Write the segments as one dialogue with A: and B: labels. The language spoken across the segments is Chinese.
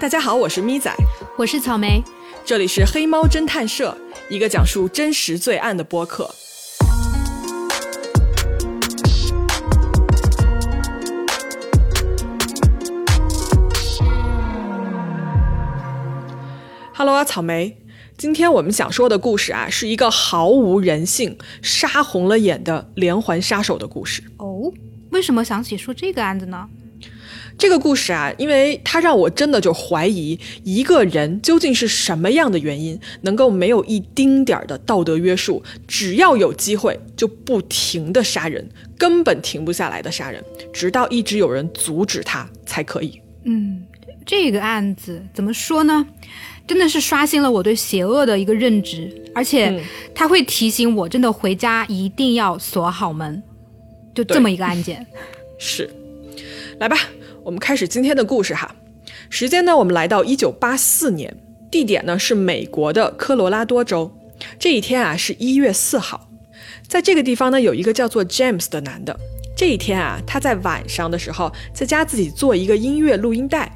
A: 大家好，我是咪仔，
B: 我是草莓，
A: 这里是黑猫侦探社，一个讲述真实罪案的播客。Hello 啊，草莓，今天我们想说的故事啊，是一个毫无人性、杀红了眼的连环杀手的故事。
B: 哦，为什么想起说这个案子呢？
A: 这个故事啊，因为它让我真的就怀疑一个人究竟是什么样的原因，能够没有一丁点儿的道德约束，只要有机会就不停的杀人，根本停不下来的杀人，直到一直有人阻止他才可以。
B: 嗯，这个案子怎么说呢？真的是刷新了我对邪恶的一个认知，而且他会提醒我，真的回家一定要锁好门。就这么一个案件，
A: 是，来吧。我们开始今天的故事哈，时间呢，我们来到一九八四年，地点呢是美国的科罗拉多州。这一天啊是一月四号，在这个地方呢有一个叫做 James 的男的。这一天啊，他在晚上的时候在家自己做一个音乐录音带，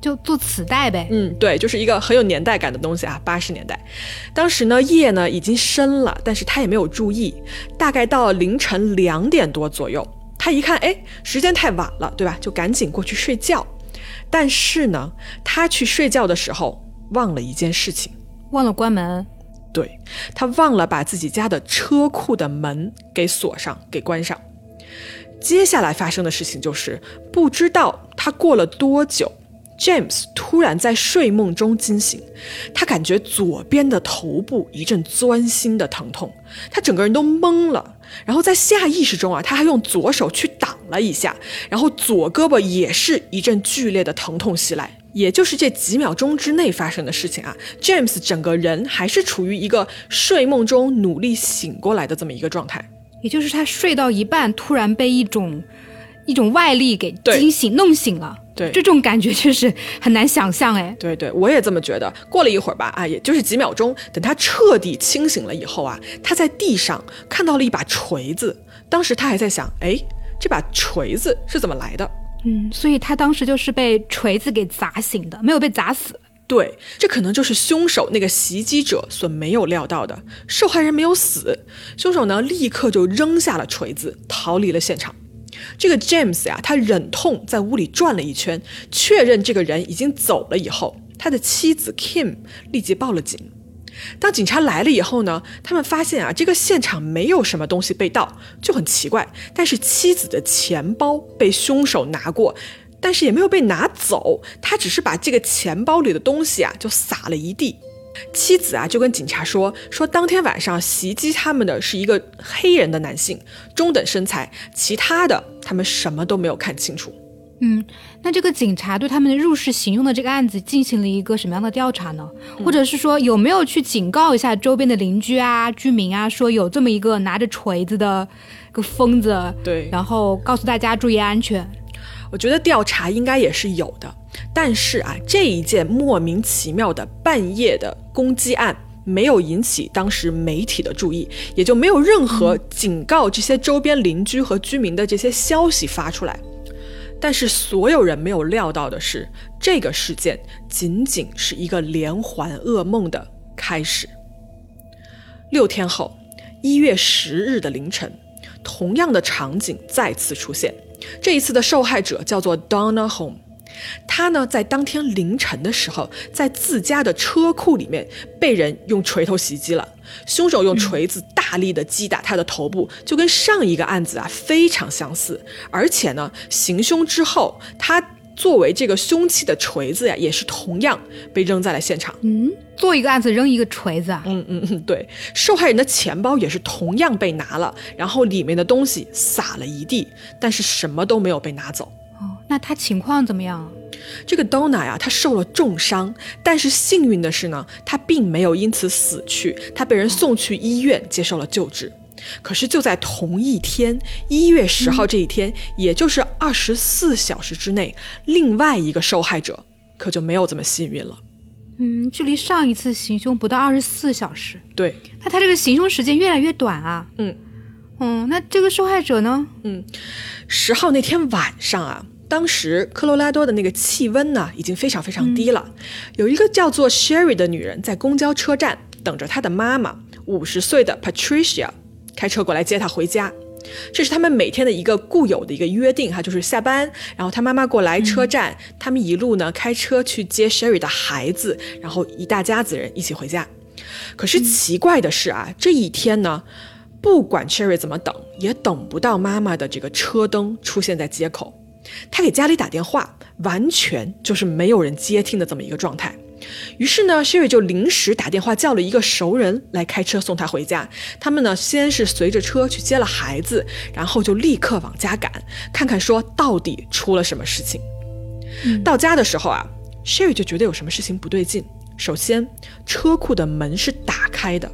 B: 就做磁带呗。
A: 嗯，对，就是一个很有年代感的东西啊，八十年代。当时呢夜呢已经深了，但是他也没有注意，大概到凌晨两点多左右。他一看，哎，时间太晚了，对吧？就赶紧过去睡觉。但是呢，他去睡觉的时候忘了一件事情，
B: 忘了关门。
A: 对，他忘了把自己家的车库的门给锁上，给关上。接下来发生的事情就是，不知道他过了多久。James 突然在睡梦中惊醒，他感觉左边的头部一阵钻心的疼痛，他整个人都懵了。然后在下意识中啊，他还用左手去挡了一下，然后左胳膊也是一阵剧烈的疼痛袭来。也就是这几秒钟之内发生的事情啊，James 整个人还是处于一个睡梦中努力醒过来的这么一个状态。
B: 也就是他睡到一半，突然被一种一种外力给惊醒、弄醒了。
A: 对，
B: 这种感觉确实很难想象哎。
A: 对对，我也这么觉得。过了一会儿吧，啊，也就是几秒钟，等他彻底清醒了以后啊，他在地上看到了一把锤子。当时他还在想，哎，这把锤子是怎么来的？
B: 嗯，所以他当时就是被锤子给砸醒的，没有被砸死。
A: 对，这可能就是凶手那个袭击者所没有料到的。受害人没有死，凶手呢立刻就扔下了锤子，逃离了现场。这个 James 呀，他忍痛在屋里转了一圈，确认这个人已经走了以后，他的妻子 Kim 立即报了警。当警察来了以后呢，他们发现啊，这个现场没有什么东西被盗，就很奇怪。但是妻子的钱包被凶手拿过，但是也没有被拿走，他只是把这个钱包里的东西啊，就撒了一地。妻子啊，就跟警察说说，当天晚上袭击他们的是一个黑人的男性，中等身材，其他的他们什么都没有看清楚。
B: 嗯，那这个警察对他们的入室行凶的这个案子进行了一个什么样的调查呢？或者是说有没有去警告一下周边的邻居啊、居民啊，说有这么一个拿着锤子的个疯子？
A: 对，
B: 然后告诉大家注意安全。
A: 我觉得调查应该也是有的。但是啊，这一件莫名其妙的半夜的攻击案没有引起当时媒体的注意，也就没有任何警告这些周边邻居和居民的这些消息发出来。但是所有人没有料到的是，这个事件仅仅是一个连环噩梦的开始。六天后，一月十日的凌晨，同样的场景再次出现，这一次的受害者叫做 Donna Home。他呢，在当天凌晨的时候，在自家的车库里面被人用锤头袭击了。凶手用锤子大力的击打他的头部，就跟上一个案子啊非常相似。而且呢，行凶之后，他作为这个凶器的锤子呀，也是同样被扔在了现场。
B: 嗯，做一个案子扔一个锤子啊？
A: 嗯嗯嗯，对。受害人的钱包也是同样被拿了，然后里面的东西撒了一地，但是什么都没有被拿走。
B: 哦，那他情况怎么样？
A: 这个 Donna 呀，他受了重伤，但是幸运的是呢，他并没有因此死去，他被人送去医院接受了救治。可是就在同一天，一月十号这一天，也就是二十四小时之内，另外一个受害者可就没有这么幸运了。
B: 嗯，距离上一次行凶不到二十四小时。
A: 对，
B: 那他这个行凶时间越来越短啊。
A: 嗯。
B: 嗯，那这个受害者呢？
A: 嗯，十号那天晚上啊，当时科罗拉多的那个气温呢，已经非常非常低了。有一个叫做 Sherry 的女人在公交车站等着她的妈妈，五十岁的 Patricia 开车过来接她回家。这是他们每天的一个固有的一个约定哈，就是下班，然后他妈妈过来车站，他们一路呢开车去接 Sherry 的孩子，然后一大家子人一起回家。可是奇怪的是啊，这一天呢，不管 Sherry 怎么等，也等不到妈妈的这个车灯出现在街口。他给家里打电话，完全就是没有人接听的这么一个状态。于是呢，Sherry 就临时打电话叫了一个熟人来开车送他回家。他们呢，先是随着车去接了孩子，然后就立刻往家赶，看看说到底出了什么事情。到家的时候啊，Sherry 就觉得有什么事情不对劲。首先，车库的门是打开的，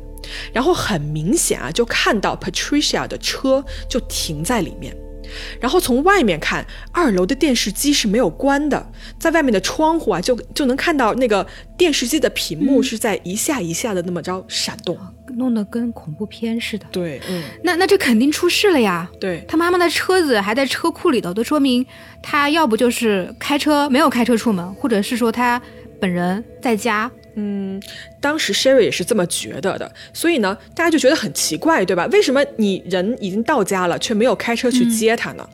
A: 然后很明显啊，就看到 Patricia 的车就停在里面。然后从外面看，二楼的电视机是没有关的，在外面的窗户啊，就就能看到那个电视机的屏幕是在一下一下的那么着闪动，
B: 弄得跟恐怖片似的。
A: 对，嗯，
B: 那那这肯定出事了呀。
A: 对
B: 他妈妈的车子还在车库里头，都说明他要不就是开车没有开车出门，或者是说他本人在家。
A: 嗯，当时 Sherry 也是这么觉得的，所以呢，大家就觉得很奇怪，对吧？为什么你人已经到家了，却没有开车去接他呢？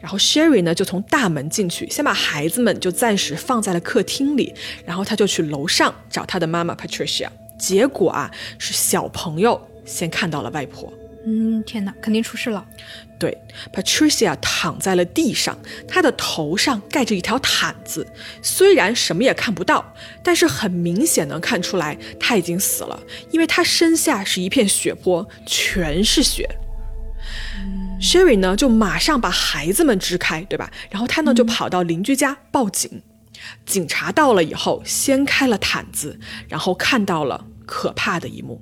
A: 然后 Sherry 呢，就从大门进去，先把孩子们就暂时放在了客厅里，然后他就去楼上找他的妈妈 Patricia。结果啊，是小朋友先看到了外婆。
B: 嗯，天哪，肯定出事了。
A: 对，Patricia 躺在了地上，她的头上盖着一条毯子，虽然什么也看不到，但是很明显能看出来她已经死了，因为她身下是一片血泊，全是血。Sherry 呢，就马上把孩子们支开，对吧？然后他呢，就跑到邻居家报警。警察到了以后，掀开了毯子，然后看到了可怕的一幕。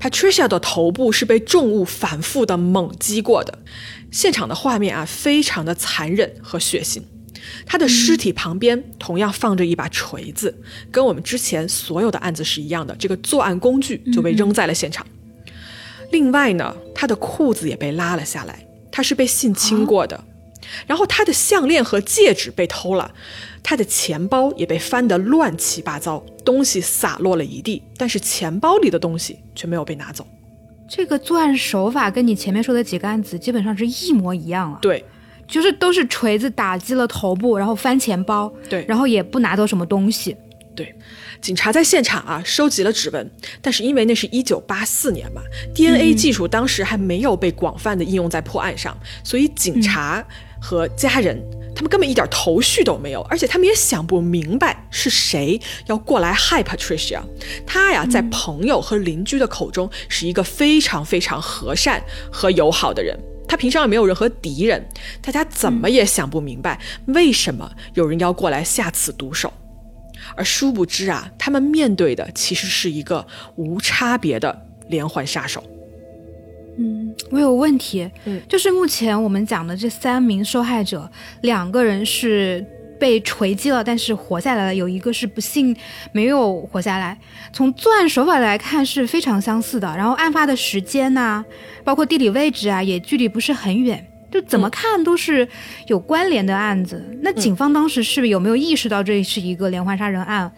A: Patricia 的头部是被重物反复的猛击过的，现场的画面啊，非常的残忍和血腥。她的尸体旁边同样放着一把锤子，跟我们之前所有的案子是一样的，这个作案工具就被扔在了现场。另外呢，他的裤子也被拉了下来，他是被性侵过的。然后他的项链和戒指被偷了，他的钱包也被翻得乱七八糟，东西洒落了一地，但是钱包里的东西却没有被拿走。
B: 这个作案手法跟你前面说的几个案子基本上是一模一样了。
A: 对，
B: 就是都是锤子打击了头部，然后翻钱包，
A: 对，
B: 然后也不拿走什么东西。
A: 对，警察在现场啊收集了指纹，但是因为那是一九八四年嘛，DNA 技术当时还没有被广泛的应用在破案上，所以警察。和家人，他们根本一点头绪都没有，而且他们也想不明白是谁要过来害 Patricia。他呀，在朋友和邻居的口中是一个非常非常和善和友好的人，他平常也没有任何敌人。大家怎么也想不明白，为什么有人要过来下此毒手。而殊不知啊，他们面对的其实是一个无差别的连环杀手。
B: 嗯，我有问题。
A: 嗯，
B: 就是目前我们讲的这三名受害者，两个人是被锤击了，但是活下来了；有一个是不幸没有活下来。从作案手法来看是非常相似的，然后案发的时间呐，包括地理位置啊，也距离不是很远，就怎么看都是有关联的案子。那警方当时是有没有意识到这是一个连环杀人案，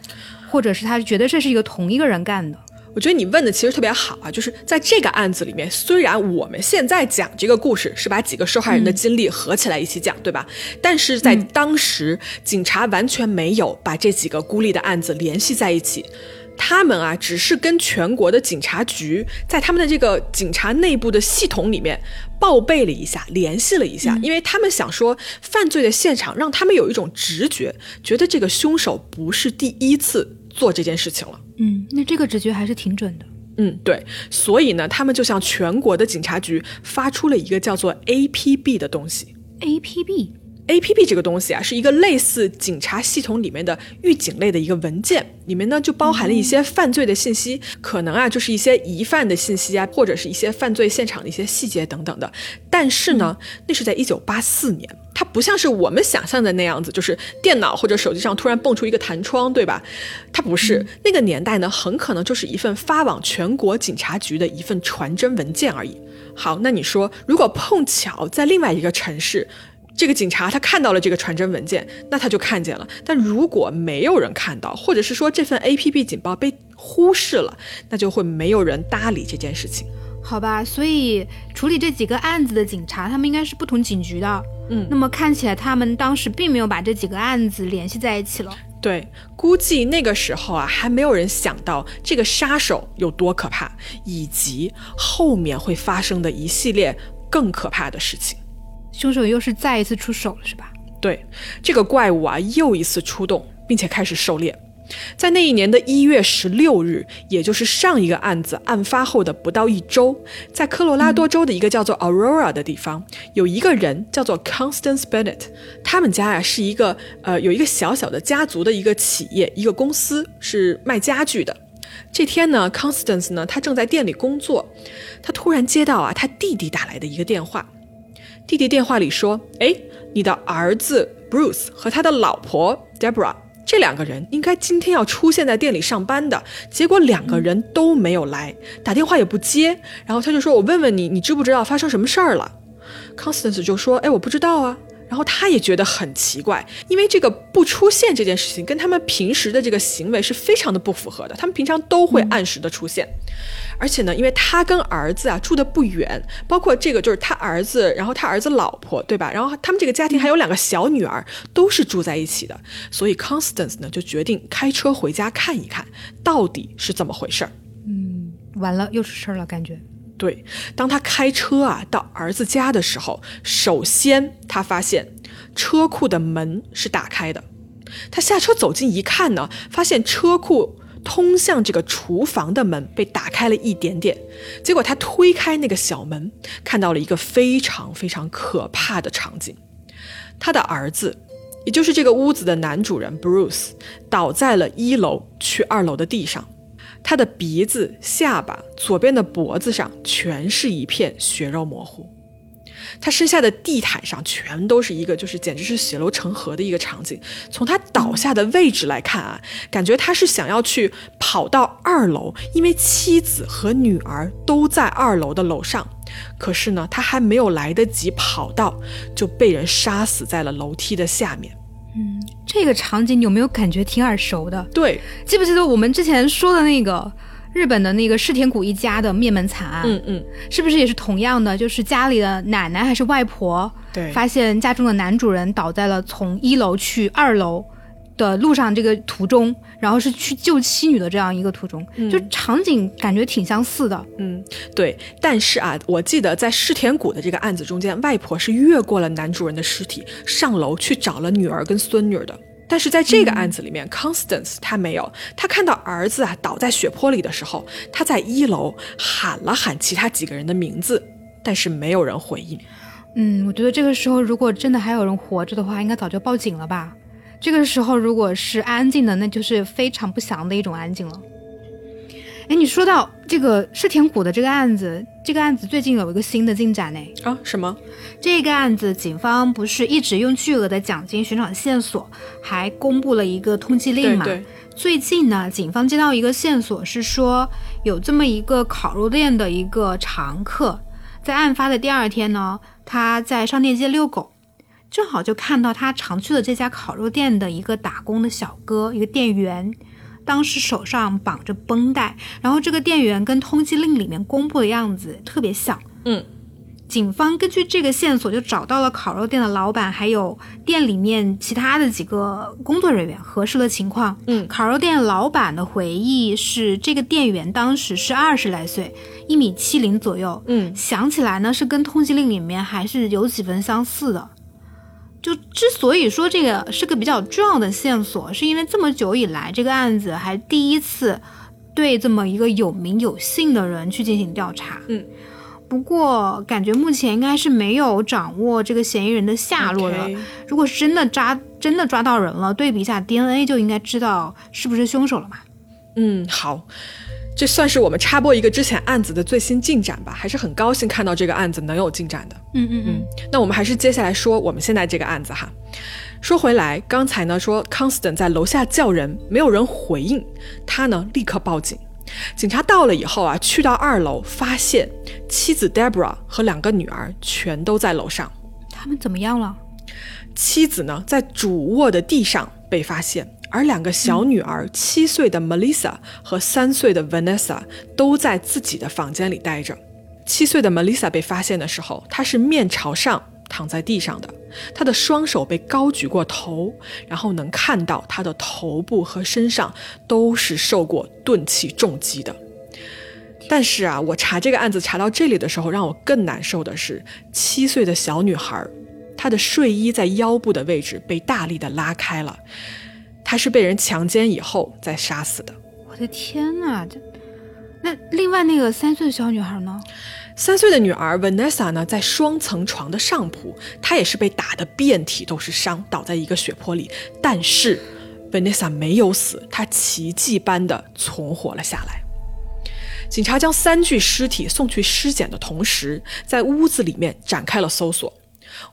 B: 或者是他觉得这是一个同一个人干的？
A: 我觉得你问的其实特别好啊，就是在这个案子里面，虽然我们现在讲这个故事是把几个受害人的经历合起来一起讲，对吧？但是在当时，警察完全没有把这几个孤立的案子联系在一起，他们啊，只是跟全国的警察局在他们的这个警察内部的系统里面报备了一下，联系了一下，因为他们想说，犯罪的现场让他们有一种直觉，觉得这个凶手不是第一次做这件事情了。
B: 嗯，那这个直觉还是挺准的。
A: 嗯，对，所以呢，他们就向全国的警察局发出了一个叫做 APB 的东西。
B: APB，APB
A: 这个东西啊，是一个类似警察系统里面的预警类的一个文件，里面呢就包含了一些犯罪的信息，可能啊就是一些疑犯的信息啊，或者是一些犯罪现场的一些细节等等的。但是呢，那是在一九八四年。它不像是我们想象的那样子，就是电脑或者手机上突然蹦出一个弹窗，对吧？它不是那个年代呢，很可能就是一份发往全国警察局的一份传真文件而已。好，那你说，如果碰巧在另外一个城市，这个警察他看到了这个传真文件，那他就看见了。但如果没有人看到，或者是说这份 APP 警报被忽视了，那就会没有人搭理这件事情。
B: 好吧，所以处理这几个案子的警察，他们应该是不同警局的。
A: 嗯
B: 那么看起来他们当时并没有把这几个案子联系在一起了。
A: 对，估计那个时候啊，还没有人想到这个杀手有多可怕，以及后面会发生的一系列更可怕的事情。
B: 凶手又是再一次出手了，是吧？
A: 对，这个怪物啊，又一次出动，并且开始狩猎。在那一年的一月十六日，也就是上一个案子案发后的不到一周，在科罗拉多州的一个叫做 Aurora 的地方，有一个人叫做 Constance Bennett，他们家呀、是一个呃有一个小小的家族的一个企业，一个公司是卖家具的。这天呢，Constance 呢，她正在店里工作，她突然接到啊她弟弟打来的一个电话，弟弟电话里说：“哎，你的儿子 Bruce 和他的老婆 Debra，这两个人应该今天要出现在店里上班的，结果两个人都没有来，打电话也不接。然后他就说：‘我问问你，你知不知道发生什么事儿了？’Constance 就说：‘哎，我不知道啊。’然后他也觉得很奇怪，因为这个不出现这件事情跟他们平时的这个行为是非常的不符合的。他们平常都会按时的出现，而且呢，因为他跟儿子啊住的不远，包括这个就是他儿子，然后他儿子老婆，对吧？然后他们这个家庭还有两个小女儿，都是住在一起的。所以 Constance 呢就决定开车回家看一看，到底是怎么回事儿。
B: 嗯完了，又出事儿了，感觉。
A: 对，当他开车啊到儿子家的时候，首先他发现车库的门是打开的。他下车走近一看呢，发现车库通向这个厨房的门被打开了一点点。结果他推开那个小门，看到了一个非常非常可怕的场景。他的儿子，也就是这个屋子的男主人 Bruce，倒在了一楼去二楼的地上。他的鼻子、下巴、左边的脖子上全是一片血肉模糊，他身下的地毯上全都是一个，就是简直是血流成河的一个场景。从他倒下的位置来看啊，感觉他是想要去跑到二楼，因为妻子和女儿都在二楼的楼上。可是呢，他还没有来得及跑到，就被人杀死在了楼梯的下面。
B: 这个场景有没有感觉挺耳熟的？
A: 对，
B: 记不记得我们之前说的那个日本的那个世田谷一家的灭门惨案？
A: 嗯嗯，
B: 是不是也是同样的？就是家里的奶奶还是外婆，
A: 对
B: 发现家中的男主人倒在了从一楼去二楼的路上这个途中，然后是去救妻女的这样一个途中，就场景感觉挺相似的。
A: 嗯，对，但是啊，我记得在世田谷的这个案子中间，外婆是越过了男主人的尸体，上楼去找了女儿跟孙女的。但是在这个案子里面、c o n s t a n c e 她没有，她看到儿子啊倒在血泊里的时候，她在一楼喊了喊其他几个人的名字，但是没有人回应。
B: 嗯，我觉得这个时候如果真的还有人活着的话，应该早就报警了吧。这个时候如果是安静的，那就是非常不祥的一种安静了。哎，你说到这个世田谷的这个案子，这个案子最近有一个新的进展呢。
A: 啊？什么？
B: 这个案子，警方不是一直用巨额的奖金寻找线索，还公布了一个通缉令嘛？
A: 对对
B: 最近呢，警方接到一个线索，是说有这么一个烤肉店的一个常客，在案发的第二天呢，他在商店街遛狗，正好就看到他常去的这家烤肉店的一个打工的小哥，一个店员。当时手上绑着绷带，然后这个店员跟通缉令里面公布的样子特别像，
A: 嗯，
B: 警方根据这个线索就找到了烤肉店的老板，还有店里面其他的几个工作人员，核实了情况。
A: 嗯
B: 烤肉店老板的回忆是，这个店员当时是二十来岁，一米七零左右。
A: 嗯
B: 想起来呢，是跟通缉令里面还是有几分相似的。就之所以说这个是个比较重要的线索，是因为这么久以来，这个案子还第一次对这么一个有名有姓的人去进行调查。
A: 嗯，
B: 不过感觉目前应该是没有掌握这个嫌疑人的下落的。如果是真的抓真的抓到人了，对比一下 DNA 就应该知道是不是凶手了嘛。
A: 嗯，好，这算是我们插播一个之前案子的最新进展吧，还是很高兴看到这个案子能有进展的。
B: 嗯嗯
A: 嗯，那我们还是接下来说我们现在这个案子哈。说回来，刚才呢说 Constant 在楼下叫人，没有人回应，他呢立刻报警。警察到了以后啊，去到二楼，发现妻子 Deborah 和两个女儿全都在楼上。
B: 他们怎么样了？
A: 妻子呢，在主卧的地上被发现，而两个小女儿，七岁的 Melissa 和三岁的 Vanessa 都在自己的房间里待着。七岁的 Melissa 被发现的时候，她是面朝上躺在地上的，她的双手被高举过头，然后能看到她的头部和身上都是受过钝器重击的。但是啊，我查这个案子查到这里的时候，让我更难受的是，七岁的小女孩，她的睡衣在腰部的位置被大力的拉开了，她是被人强奸以后再杀死的。
B: 我的天哪，这那另外那个三岁的小女孩呢？
A: 三岁的女儿 Vanessa 呢，在双层床的上铺，她也是被打的遍体都是伤，倒在一个血泊里。但是 Vanessa 没有死，她奇迹般的存活了下来。警察将三具尸体送去尸检的同时，在屋子里面展开了搜索。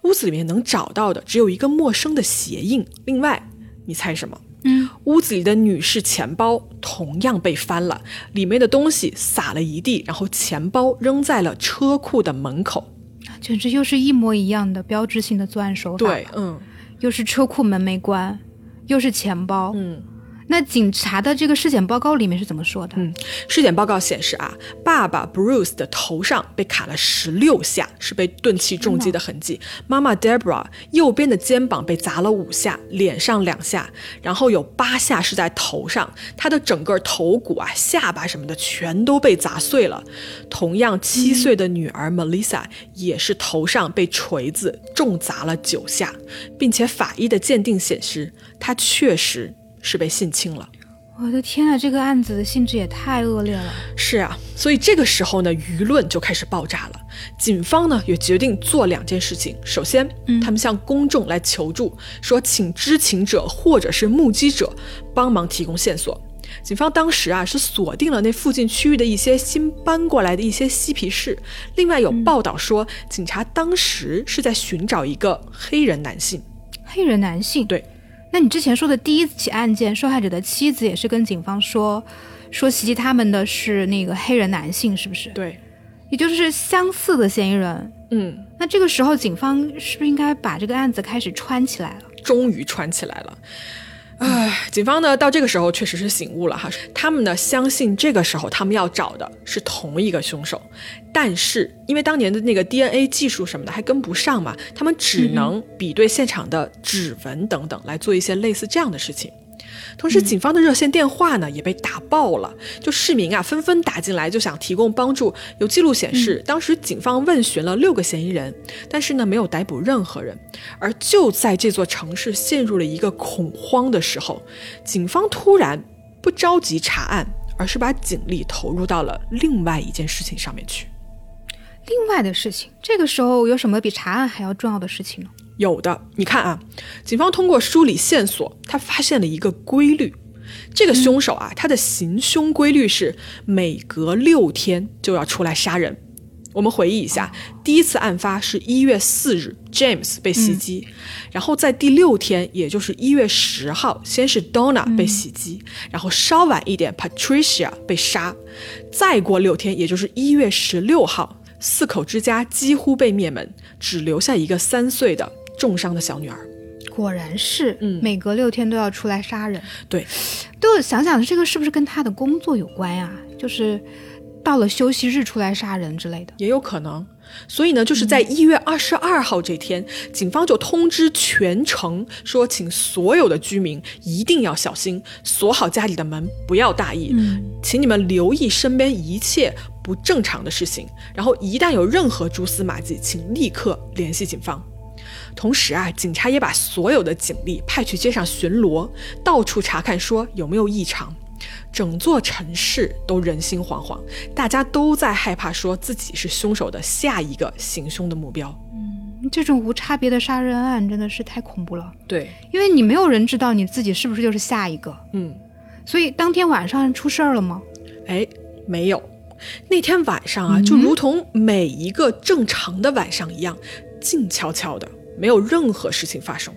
A: 屋子里面能找到的只有一个陌生的鞋印。另外，你猜什么？
B: 嗯，
A: 屋子里的女士钱包同样被翻了，里面的东西撒了一地，然后钱包扔在了车库的门口。
B: 简直又是一模一样的标志性的作案手法。
A: 对，嗯，
B: 又是车库门没关，又是钱包。
A: 嗯。
B: 那警察的这个尸检报告里面是怎么说的？
A: 嗯，尸检报告显示啊，爸爸 Bruce 的头上被砍了十六下，是被钝器重击的痕迹。妈妈 Debra 右边的肩膀被砸了五下，脸上两下，然后有八下是在头上。她的整个头骨啊、下巴什么的全都被砸碎了。同样，七岁的女儿 Melissa 也是头上被锤子重砸了九下，并且法医的鉴定显示，她确实。是被性侵了，
B: 我的天啊，这个案子的性质也太恶劣了。
A: 是啊，所以这个时候呢，舆论就开始爆炸了。警方呢也决定做两件事情。首先，他们向公众来求助，说请知情者或者是目击者帮忙提供线索。警方当时啊是锁定了那附近区域的一些新搬过来的一些嬉皮士。另外有报道说，警察当时是在寻找一个黑人男性。
B: 黑人男性，
A: 对。
B: 那你之前说的第一起案件，受害者的妻子也是跟警方说，说袭击他们的是那个黑人男性，是不是？
A: 对，
B: 也就是相似的嫌疑人。
A: 嗯，
B: 那这个时候警方是不是应该把这个案子开始穿起来了？
A: 终于穿起来了。唉，警方呢到这个时候确实是醒悟了哈，他们呢相信这个时候他们要找的是同一个凶手，但是因为当年的那个 DNA 技术什么的还跟不上嘛，他们只能比对现场的指纹等等来做一些类似这样的事情。同时，警方的热线电话呢也被打爆了，就市民啊纷纷打进来，就想提供帮助。有记录显示，当时警方问询了六个嫌疑人，但是呢没有逮捕任何人。而就在这座城市陷入了一个恐慌的时候，警方突然不着急查案，而是把警力投入到了另外一件事情上面去。
B: 另外的事情，这个时候有什么比查案还要重要的事情呢？
A: 有的，你看啊，警方通过梳理线索，他发现了一个规律。这个凶手啊，他的行凶规律是每隔六天就要出来杀人。我们回忆一下，第一次案发是一月四日，James 被袭击，然后在第六天，也就是一月十号，先是 Donna 被袭击，然后稍晚一点，Patricia 被杀，再过六天，也就是一月十六号，四口之家几乎被灭门，只留下一个三岁的。重伤的小女儿，
B: 果然是，
A: 嗯，
B: 每隔六天都要出来杀人。
A: 对，
B: 都想想这个是不是跟他的工作有关呀？就是到了休息日出来杀人之类的，
A: 也有可能。所以呢，就是在一月二十二号这天，警方就通知全城说，请所有的居民一定要小心，锁好家里的门，不要大意，请你们留意身边一切不正常的事情，然后一旦有任何蛛丝马迹，请立刻联系警方。同时啊，警察也把所有的警力派去街上巡逻，到处查看，说有没有异常。整座城市都人心惶惶，大家都在害怕，说自己是凶手的下一个行凶的目标。
B: 嗯，这种无差别的杀人案真的是太恐怖了。
A: 对，
B: 因为你没有人知道你自己是不是就是下一个。
A: 嗯，
B: 所以当天晚上出事儿了吗？
A: 哎，没有。那天晚上啊，就如同每一个正常的晚上一样，静悄悄的。没有任何事情发生，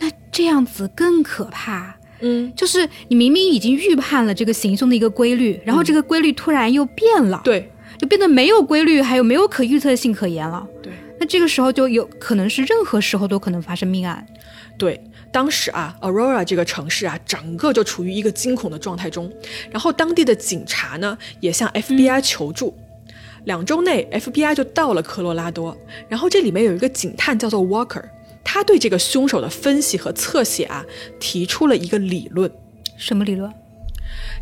B: 那这样子更可怕。
A: 嗯，
B: 就是你明明已经预判了这个行凶的一个规律，然后这个规律突然又变了，
A: 对，
B: 就变得没有规律，还有没有可预测性可言了。
A: 对，
B: 那这个时候就有可能是任何时候都可能发生命案。
A: 对，当时啊，Aurora 这个城市啊，整个就处于一个惊恐的状态中。然后当地的警察呢，也向 FBI 求助。两周内，FBI 就到了科罗拉多。然后这里面有一个警探叫做 Walker，他对这个凶手的分析和侧写啊，提出了一个理论。
B: 什么理论？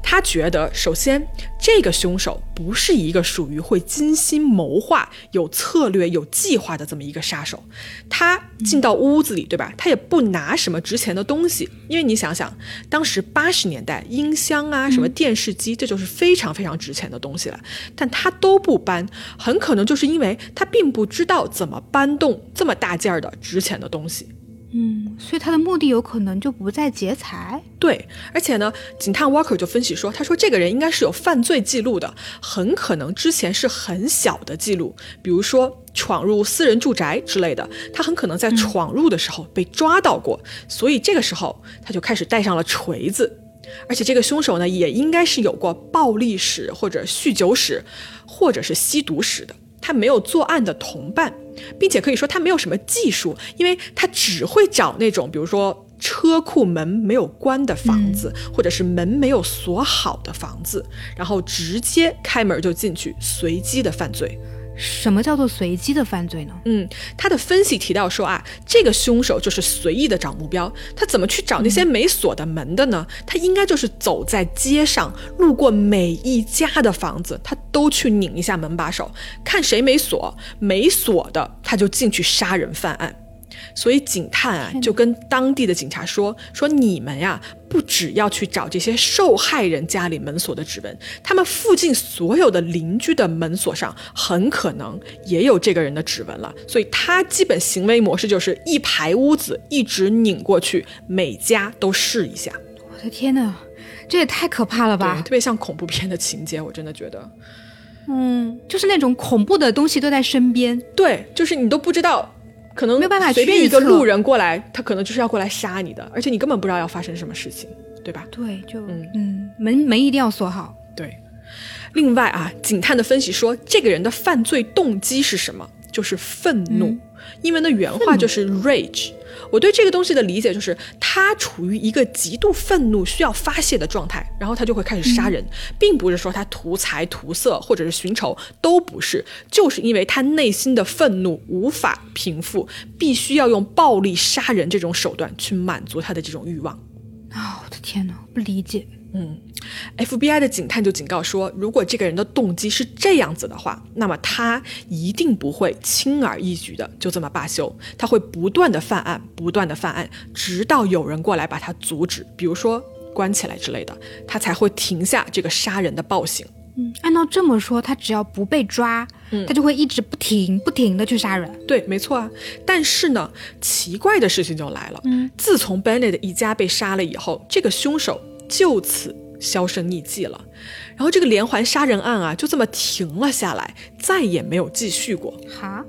A: 他觉得，首先，这个凶手不是一个属于会精心谋划、有策略、有计划的这么一个杀手。他进到屋子里，对吧？他也不拿什么值钱的东西，因为你想想，当时八十年代，音箱啊、什么电视机，这就是非常非常值钱的东西了。但他都不搬，很可能就是因为他并不知道怎么搬动这么大件儿的值钱的东西。
B: 嗯，所以他的目的有可能就不在劫财。
A: 对，而且呢，警探 Walker 就分析说，他说这个人应该是有犯罪记录的，很可能之前是很小的记录，比如说闯入私人住宅之类的，他很可能在闯入的时候被抓到过，所以这个时候他就开始带上了锤子，而且这个凶手呢，也应该是有过暴力史或者酗酒史，或者是吸毒史的。他没有作案的同伴，并且可以说他没有什么技术，因为他只会找那种，比如说车库门没有关的房子，或者是门没有锁好的房子，然后直接开门就进去，随机的犯罪。
B: 什么叫做随机的犯罪呢？
A: 嗯，他的分析提到说啊，这个凶手就是随意的找目标，他怎么去找那些没锁的门的呢？他应该就是走在街上，路过每一家的房子，他都去拧一下门把手，看谁没锁，没锁的他就进去杀人犯案。所以警探啊，就跟当地的警察说：“说你们呀，不只要去找这些受害人家里门锁的指纹，他们附近所有的邻居的门锁上，很可能也有这个人的指纹了。所以他基本行为模式就是一排屋子一直拧过去，每家都试一下。
B: 我的天哪，这也太可怕了吧！
A: 特别像恐怖片的情节，我真的觉得，
B: 嗯，就是那种恐怖的东西都在身边。
A: 对，就是你都不知道。”可能
B: 没有办法
A: 随便一个路人过来，他可能就是要过来杀你的，而且你根本不知道要发生什么事情，对吧？
B: 对，就嗯嗯，门门一定要锁好。
A: 对，另外啊，警探的分析说，这个人的犯罪动机是什么？就是愤怒。英文的原话就是 rage。我对这个东西的理解就是，他处于一个极度愤怒、需要发泄的状态，然后他就会开始杀人，并不是说他图财、图色或者是寻仇，都不是，就是因为他内心的愤怒无法平复，必须要用暴力杀人这种手段去满足他的这种欲望。
B: 啊，我的天哪，不理解。
A: 嗯，FBI 的警探就警告说，如果这个人的动机是这样子的话，那么他一定不会轻而易举的就这么罢休，他会不断的犯案，不断的犯案，直到有人过来把他阻止，比如说关起来之类的，他才会停下这个杀人的暴行。
B: 嗯，按照这么说，他只要不被抓，嗯，他就会一直不停不停的去杀人。
A: 对，没错啊。但是呢，奇怪的事情就来了。嗯，自从 Bennett 一家被杀了以后，这个凶手。就此销声匿迹了，然后这个连环杀人案啊，就这么停了下来，再也没有继续过。
B: 哈，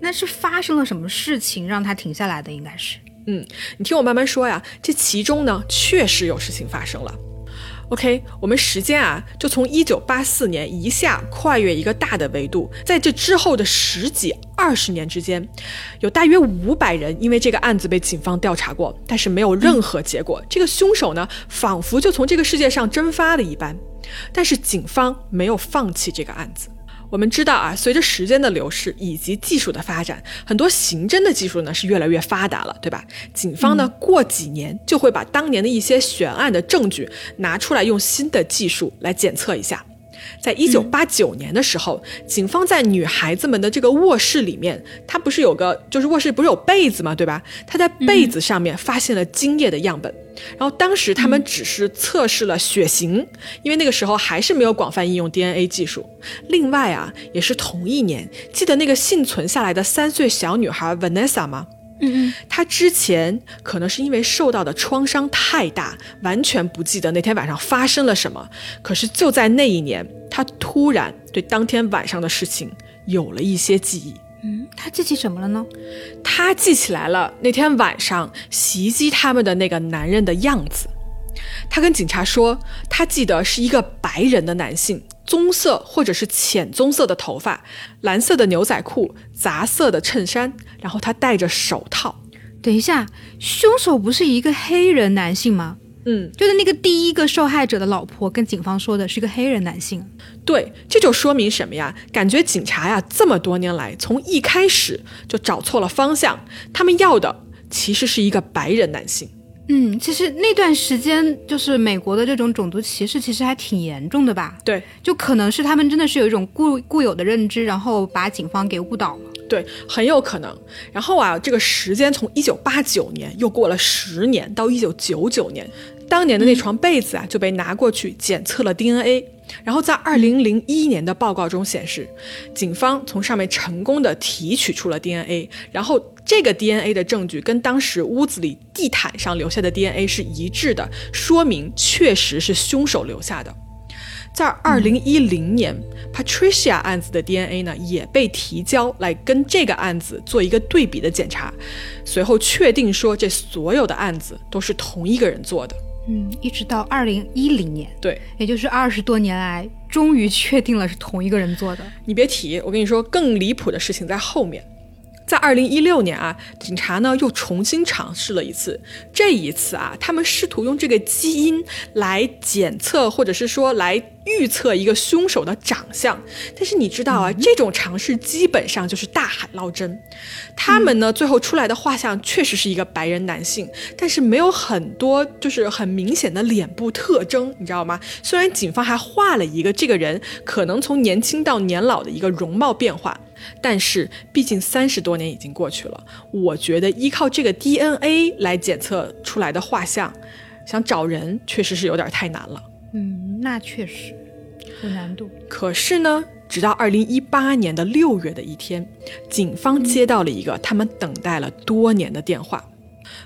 B: 那是发生了什么事情让他停下来的？应该是，
A: 嗯，你听我慢慢说呀。这其中呢，确实有事情发生了。OK，我们时间啊，就从一九八四年一下跨越一个大的维度，在这之后的十几二十年之间，有大约五百人因为这个案子被警方调查过，但是没有任何结果。这个凶手呢，仿佛就从这个世界上蒸发了一般，但是警方没有放弃这个案子。我们知道啊，随着时间的流逝以及技术的发展，很多刑侦的技术呢是越来越发达了，对吧？警方呢过几年就会把当年的一些悬案的证据拿出来，用新的技术来检测一下。在一九八九年的时候，警方在女孩子们的这个卧室里面，她不是有个就是卧室不是有被子嘛，对吧？她在被子上面发现了精液的样本，然后当时他们只是测试了血型，因为那个时候还是没有广泛应用 DNA 技术。另外啊，也是同一年，记得那个幸存下来的三岁小女孩 Vanessa 吗？
B: 嗯嗯，
A: 他之前可能是因为受到的创伤太大，完全不记得那天晚上发生了什么。可是就在那一年，他突然对当天晚上的事情有了一些记忆。
B: 嗯，他记起什么了呢？
A: 他记起来了那天晚上袭击他们的那个男人的样子。他跟警察说，他记得是一个白人的男性，棕色或者是浅棕色的头发，蓝色的牛仔裤，杂色的衬衫，然后他戴着手套。
B: 等一下，凶手不是一个黑人男性吗？
A: 嗯，
B: 就是那个第一个受害者的老婆跟警方说的是一个黑人男性。
A: 对，这就说明什么呀？感觉警察呀这么多年来，从一开始就找错了方向，他们要的其实是一个白人男性。
B: 嗯，其实那段时间就是美国的这种种族歧视，其实还挺严重的吧？
A: 对，
B: 就可能是他们真的是有一种固固有的认知，然后把警方给误导了。
A: 对，很有可能。然后啊，这个时间从一九八九年又过了十年，到一九九九年，当年的那床被子啊就被拿过去检测了 DNA。然后在二零零一年的报告中显示，警方从上面成功的提取出了 DNA，然后这个 DNA 的证据跟当时屋子里地毯上留下的 DNA 是一致的，说明确实是凶手留下的。在二零一零年，Patricia 案子的 DNA 呢也被提交来跟这个案子做一个对比的检查，随后确定说这所有的案子都是同一个人做的。
B: 嗯，一直到二零一零年，
A: 对，
B: 也就是二十多年来，终于确定了是同一个人做的。
A: 你别提，我跟你说，更离谱的事情在后面。在二零一六年啊，警察呢又重新尝试了一次。这一次啊，他们试图用这个基因来检测，或者是说来预测一个凶手的长相。但是你知道啊，这种尝试基本上就是大海捞针。他们呢最后出来的画像确实是一个白人男性，但是没有很多就是很明显的脸部特征，你知道吗？虽然警方还画了一个这个人可能从年轻到年老的一个容貌变化。但是，毕竟三十多年已经过去了，我觉得依靠这个 DNA 来检测出来的画像，想找人确实是有点太难了。
B: 嗯，那确实有难度。
A: 可是呢，直到二零一八年的六月的一天，警方接到了一个他们等待了多年的电话，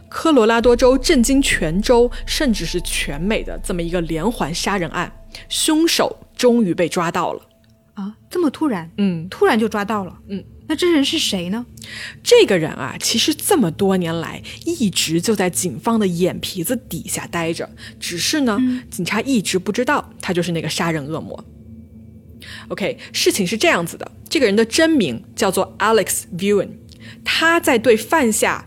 A: 科罗拉多州震惊全州甚至是全美的这么一个连环杀人案，凶手终于被抓到了。
B: 啊，这么突然，
A: 嗯，
B: 突然就抓到了，
A: 嗯，
B: 那这人是谁呢？
A: 这个人啊，其实这么多年来一直就在警方的眼皮子底下待着，只是呢，警察一直不知道他就是那个杀人恶魔。OK，事情是这样子的，这个人的真名叫做 Alex Vuen，他在对犯下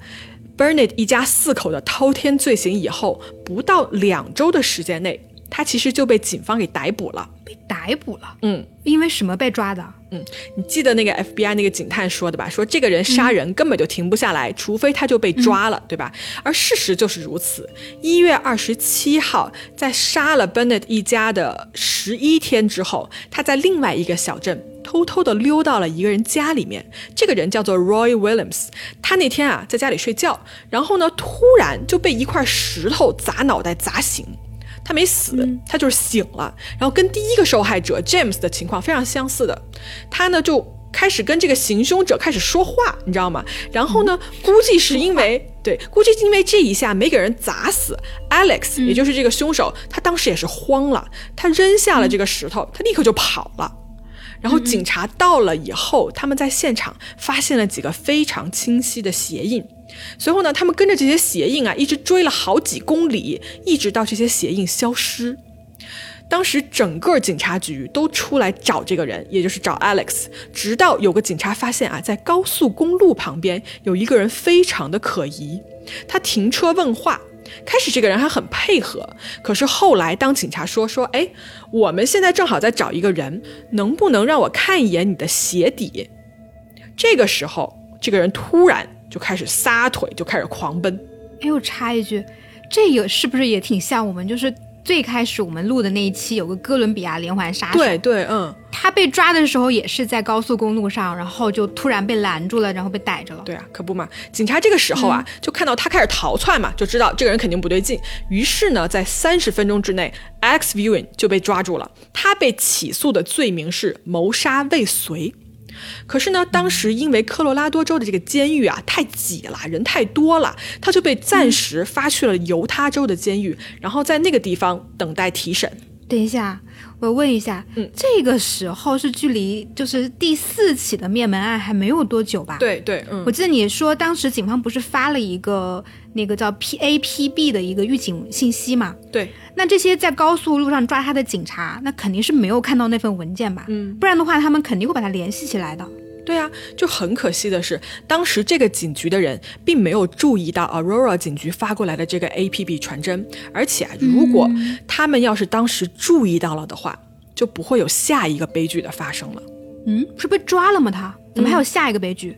A: Bernard 一家四口的滔天罪行以后，不到两周的时间内，他其实就被警方给逮捕了。
B: 被逮捕了，
A: 嗯。
B: 因为什么被抓的？
A: 嗯，你记得那个 FBI 那个警探说的吧？说这个人杀人根本就停不下来，除非他就被抓了，对吧？而事实就是如此。一月二十七号，在杀了 Bennett 一家的十一天之后，他在另外一个小镇偷偷的溜到了一个人家里面。这个人叫做 Roy Williams。他那天啊在家里睡觉，然后呢突然就被一块石头砸脑袋砸醒。他没死，他就是醒了，然后跟第一个受害者 James 的情况非常相似的，他呢就开始跟这个行凶者开始说话，你知道吗？然后呢，估计是因为对，估计是因为这一下没给人砸死 Alex，也就是这个凶手，他当时也是慌了，他扔下了这个石头，他立刻就跑了。然后警察到了以后，他们在现场发现了几个非常清晰的鞋印。随后呢，他们跟着这些鞋印啊，一直追了好几公里，一直到这些鞋印消失。当时整个警察局都出来找这个人，也就是找 Alex。直到有个警察发现啊，在高速公路旁边有一个人非常的可疑，他停车问话。开始这个人还很配合，可是后来当警察说说，哎，我们现在正好在找一个人，能不能让我看一眼你的鞋底？这个时候，这个人突然。就开始撒腿，就开始狂奔。
B: 哎，我插一句，这个是不是也挺像我们？就是最开始我们录的那一期，有个哥伦比亚连环杀手。
A: 对对，嗯，
B: 他被抓的时候也是在高速公路上，然后就突然被拦住了，然后被逮着了。
A: 对啊，可不嘛。警察这个时候啊，就看到他开始逃窜嘛，就知道这个人肯定不对劲。于是呢，在三十分钟之内，Alex Viewing 就被抓住了。他被起诉的罪名是谋杀未遂。可是呢，当时因为科罗拉多州的这个监狱啊太挤了，人太多了，他就被暂时发去了犹他州的监狱，然后在那个地方等待提审。
B: 等一下，我问一下，
A: 嗯，
B: 这个时候是距离就是第四起的灭门案还没有多久吧？
A: 对对，嗯
B: 我，记得你说当时警方不是发了一个那个叫 P A P B 的一个预警信息嘛？
A: 对，
B: 那这些在高速路上抓他的警察，那肯定是没有看到那份文件吧？
A: 嗯，
B: 不然的话，他们肯定会把它联系起来的。
A: 对啊，就很可惜的是，当时这个警局的人并没有注意到 Aurora 警局发过来的这个 A P P 传真，而且啊，如果他们要是当时注意到了的话，就不会有下一个悲剧的发生了。
B: 嗯，是被抓了吗？他怎么还有下一个悲剧？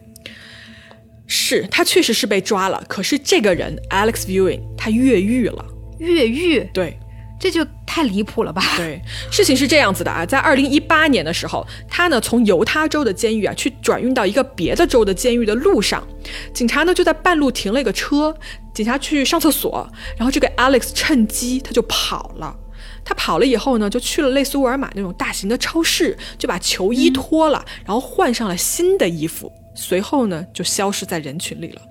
A: 是他确实是被抓了，可是这个人 Alex Viewing 他越狱了。
B: 越狱，
A: 对，
B: 这就太离谱了吧？
A: 对，事情是这样子的啊，在二零一八年的时候，他呢从犹他州的监狱啊去转运到一个别的州的监狱的路上，警察呢就在半路停了一个车，警察去上厕所，然后这个 Alex 趁机他就跑了。他跑了以后呢，就去了类似沃尔玛那种大型的超市，就把球衣脱了，然后换上了新的衣服，随后呢就消失在人群里了。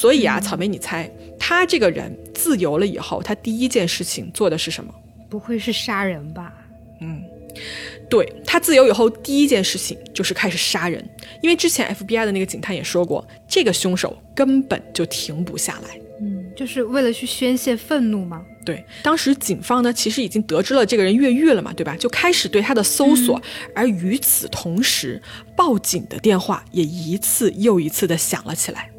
A: 所以啊，草莓，你猜他这个人自由了以后，他第一件事情做的是什么？
B: 不会是杀人吧？
A: 嗯对他自由以后，第一件事情就是开始杀人，因为之前 FBI 的那个警探也说过，这个凶手根本就停不下来。
B: 嗯，就是为了去宣泄愤怒吗？
A: 对，当时警方呢，其实已经得知了这个人越狱了嘛，对吧？就开始对他的搜索，而与此同时，报警的电话也一次又一次的响了起来。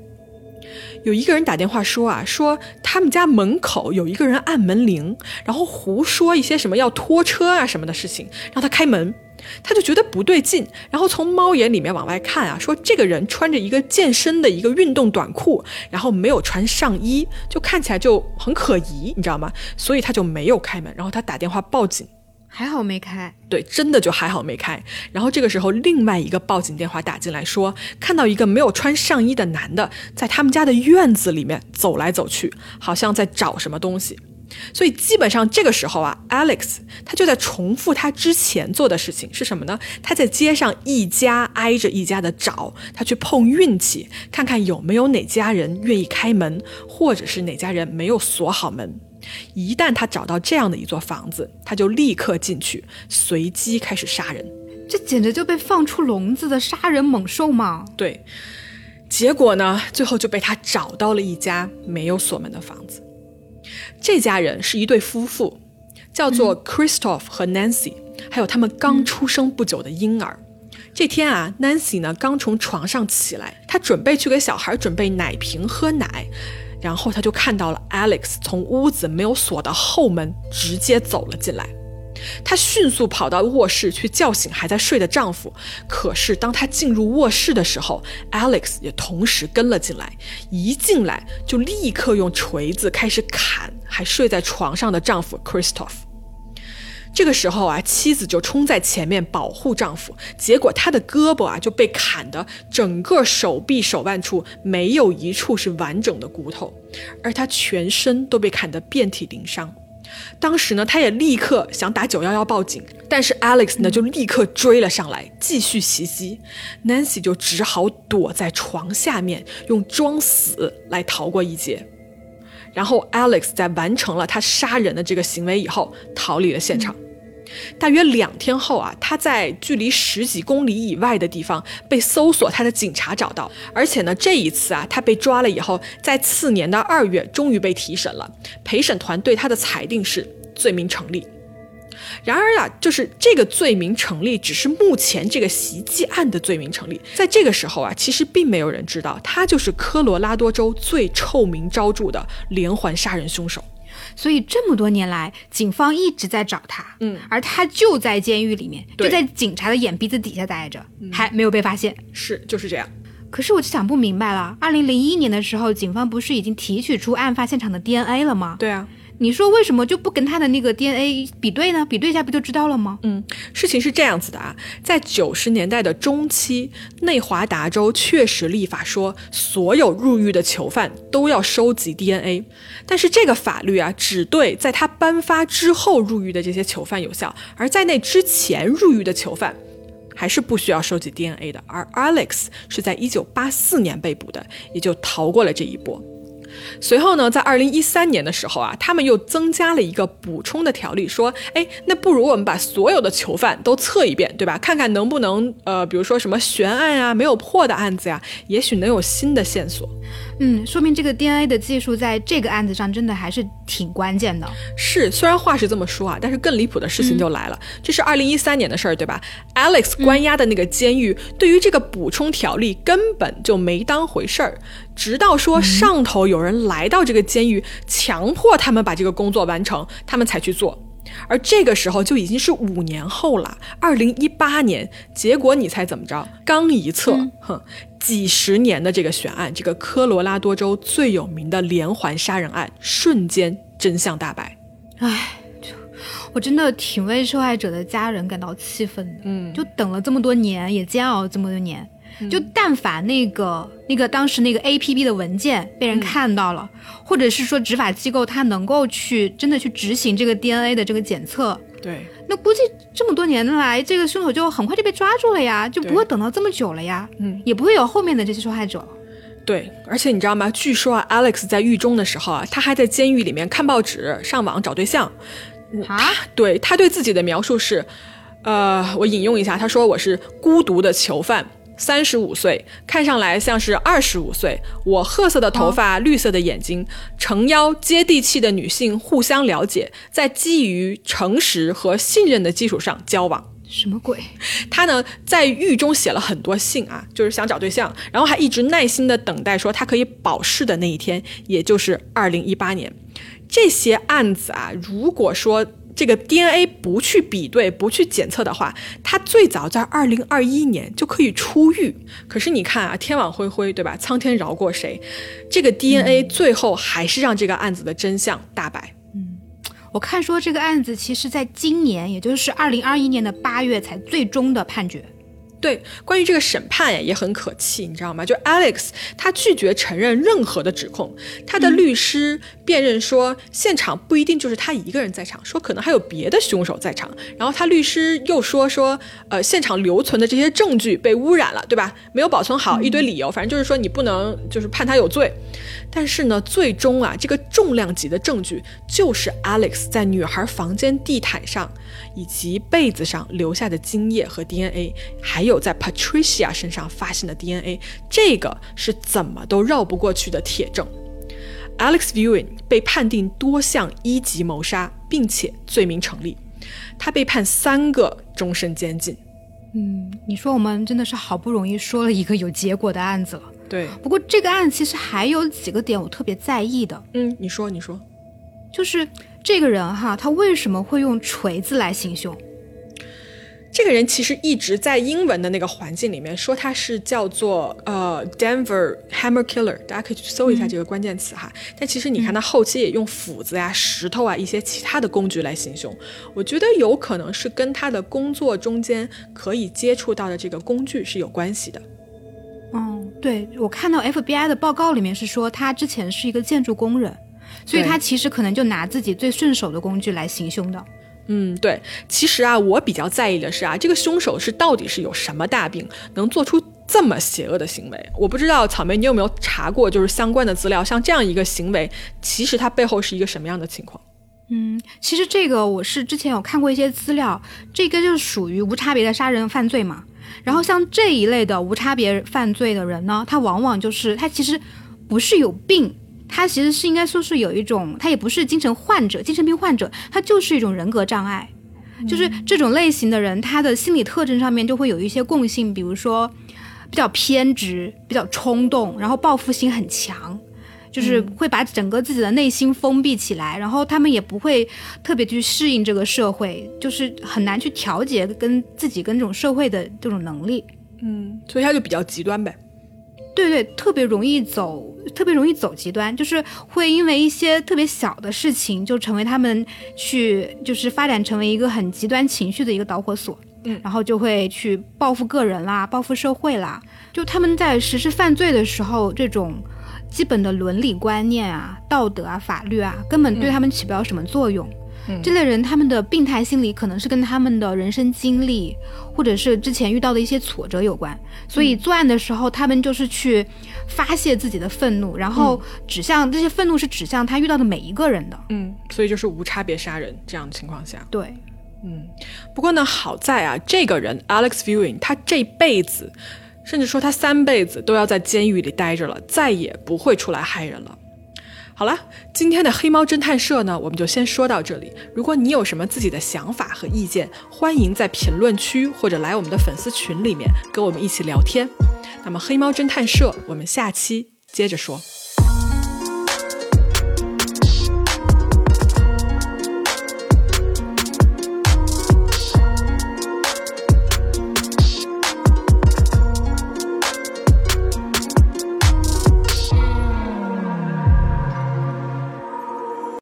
A: 有一个人打电话说啊，说他们家门口有一个人按门铃，然后胡说一些什么要拖车啊什么的事情，让他开门。他就觉得不对劲，然后从猫眼里面往外看啊，说这个人穿着一个健身的一个运动短裤，然后没有穿上衣，就看起来就很可疑，你知道吗？所以他就没有开门，然后他打电话报警。
B: 还好没开。
A: 对，真的就还好没开。然后这个时候，另外一个报警电话打进来说，看到一个没有穿上衣的男的在他们家的院子里面走来走去，好像在找什么东西。所以基本上这个时候啊，Alex 他就在重复他之前做的事情是什么呢？他在街上一家挨着一家的找，他去碰运气，看看有没有哪家人愿意开门，或者是哪家人没有锁好门。一旦他找到这样的一座房子，他就立刻进去，随机开始杀人。
B: 这简直就被放出笼子的杀人猛兽嘛！
A: 对，结果呢，最后就被他找到了一家没有锁门的房子。这家人是一对夫妇，叫做 Christoph 和 Nancy，、还有他们刚出生不久的婴儿。这天啊，Nancy 呢刚从床上起来，她准备去给小孩准备奶瓶喝奶，然后他就看到了 Alex 从屋子没有锁的后门直接走了进来。他迅速跑到卧室去叫醒还在睡的丈夫，可是当他进入卧室的时候，Alex 也同时跟了进来，一进来就立刻用锤子开始砍还睡在床上的丈夫 Christoph。这个时候啊，妻子就冲在前面保护丈夫，结果她的胳膊啊就被砍得整个手臂手腕处没有一处是完整的骨头，而她全身都被砍得遍体鳞伤。当时呢，他也立刻想打九幺幺报警，但是 Alex 呢就立刻追了上来，继续袭击。Nancy 就只好躲在床下面，用装死来逃过一劫。然后 Alex 在完成了他杀人的这个行为以后，逃离了现场。大约两天后啊，他在距离十几公里以外的地方被搜索他的警察找到，而且呢，这一次啊，他被抓了以后，在次年的二月终于被提审了。陪审团对他的裁定是罪名成立。然而啊，就是这个罪名成立，只是目前这个袭击案的罪名成立。在这个时候啊，其实并没有人知道他就是科罗拉多州最臭名昭著的连环杀人凶手。
B: 所以这么多年来，警方一直在找他，
A: 嗯，
B: 而他就在监狱里面，就在警察的眼鼻子底下待着，还没有被发现。
A: 是，就是这样。
B: 可是我就想不明白了，二零零一年的时候，警方不是已经提取出案发现场的 DNA 了吗？
A: 对啊，
B: 你说为什么就不跟他的那个 DNA 比对呢？比对一下不就知道了吗？
A: 嗯，事情是这样子的啊，在九十年代的中期，内华达州确实立法说，所有入狱的囚犯都要收集 DNA，但是这个法律啊，只对在他颁发之后入狱的这些囚犯有效，而在那之前入狱的囚犯。还是不需要收集 DNA 的，而 Alex 是在一九八四年被捕的，也就逃过了这一波。随后呢，在二零一三年的时候啊，他们又增加了一个补充的条例，说，哎，那不如我们把所有的囚犯都测一遍，对吧？看看能不能，呃，比如说什么悬案啊、没有破的案子呀，也许能有新的线索。
B: 嗯，说明这个 DNA 的技术在这个案子上真的还是挺关键的。
A: 是，虽然话是这么说啊，但是更离谱的事情就来了。这是二零一三年的事儿，对吧？Alex 关押的那个监狱对于这个补充条例根本就没当回事儿，直到说上头有人来到这个监狱，强迫他们把这个工作完成，他们才去做。而这个时候就已经是五年后了，二零一八年，结果你猜怎么着？刚一测，哼，几十年的这个悬案，这个科罗拉多州最有名的连环杀人案，瞬间真相大白。
B: 唉，就我真的挺为受害者的家人感到气愤的。嗯，就等了这么多年，也煎熬了这么多年。就但凡那个那个当时那个 A P P 的文件被人看到了，或者是说执法机构他能够去真的去执行这个 D N A 的这个检测，
A: 对，
B: 那估计这么多年来，这个凶手就很快就被抓住了呀，就不会等到这么久了呀，嗯，也不会有后面的这些受害者。
A: 对，而且你知道吗？据说啊，Alex 在狱中的时候啊，他还在监狱里面看报纸、上网找对象。
B: 啊，
A: 对他对自己的描述是，呃，我引用一下，他说：“我是孤独的囚犯。”三十五岁，看上来像是二十五岁。我褐色的头发，绿色的眼睛，诚邀接地气的女性互相了解，在基于诚实和信任的基础上交往。
B: 什么鬼？
A: 他呢，在狱中写了很多信啊，就是想找对象，然后还一直耐心的等待说他可以保释的那一天，也就是二零一八年。这些案子啊，如果说。这个 DNA 不去比对、不去检测的话，他最早在二零二一年就可以出狱。可是你看啊，天网恢恢，对吧？苍天饶过谁？这个 DNA 最后还是让这个案子的真相大白。
B: 嗯，我看说这个案子其实在今年，也就是二零二一年的八月才最终的判决。
A: 对，关于这个审判呀，也很可气，你知道吗？就 Alex 他拒绝承认任何的指控，他的律师辨认说，现场不一定就是他一个人在场，说可能还有别的凶手在场。然后他律师又说说，呃，现场留存的这些证据被污染了，对吧？没有保存好，一堆理由，反正就是说你不能就是判他有罪。但是呢，最终啊，这个重量级的证据就是 Alex 在女孩房间地毯上以及被子上留下的精液和 DNA，还有在 Patricia 身上发现的 DNA，这个是怎么都绕不过去的铁证。Alex Viewing 被判定多项一级谋杀，并且罪名成立，他被判三个终身监禁。
B: 嗯，你说我们真的是好不容易说了一个有结果的案子了。
A: 对，
B: 不过这个案其实还有几个点我特别在意的。
A: 嗯，你说，你说，
B: 就是这个人哈，他为什么会用锤子来行凶？
A: 这个人其实一直在英文的那个环境里面说他是叫做呃 Denver Hammer Killer，大家可以去搜一下这个关键词哈。但其实你看他后期也用斧子呀、石头啊一些其他的工具来行凶，我觉得有可能是跟他的工作中间可以接触到的这个工具是有关系的。
B: 嗯，对我看到 FBI 的报告里面是说他之前是一个建筑工人，所以他其实可能就拿自己最顺手的工具来行凶的。
A: 嗯，对，其实啊，我比较在意的是啊，这个凶手是到底是有什么大病，能做出这么邪恶的行为？我不知道草莓，你有没有查过就是相关的资料？像这样一个行为，其实它背后是一个什么样的情况？
B: 嗯，其实这个我是之前有看过一些资料，这个就是属于无差别的杀人犯罪嘛。然后像这一类的无差别犯罪的人呢，他往往就是他其实不是有病。他其实是应该说是有一种，他也不是精神患者、精神病患者，他就是一种人格障碍。就是这种类型的人，他的心理特征上面就会有一些共性，比如说比较偏执、比较冲动，然后报复心很强，就是会把整个自己的内心封闭起来，然后他们也不会特别去适应这个社会，就是很难去调节跟自己跟这种社会的这种能力。
A: 嗯，所以他就比较极端呗。
B: 对对，特别容易走，特别容易走极端，就是会因为一些特别小的事情，就成为他们去，就是发展成为一个很极端情绪的一个导火索。
A: 嗯，
B: 然后就会去报复个人啦，报复社会啦。就他们在实施犯罪的时候，这种基本的伦理观念啊、道德啊、法律啊，根本对他们起不了什么作用。这类人他们的病态心理可能是跟他们的人生经历，或者是之前遇到的一些挫折有关。所以作案的时候，他们就是去发泄自己的愤怒，然后指向这些愤怒是指向他遇到的每一个人的。
A: 嗯，所以就是无差别杀人这样的情况下。
B: 对，
A: 嗯，不过呢，好在啊，这个人 Alex Viewing 他这辈子，甚至说他三辈子都要在监狱里待着了，再也不会出来害人了。好了，今天的黑猫侦探社呢，我们就先说到这里。如果你有什么自己的想法和意见，欢迎在评论区或者来我们的粉丝群里面跟我们一起聊天。那么黑猫侦探社，我们下期接着说。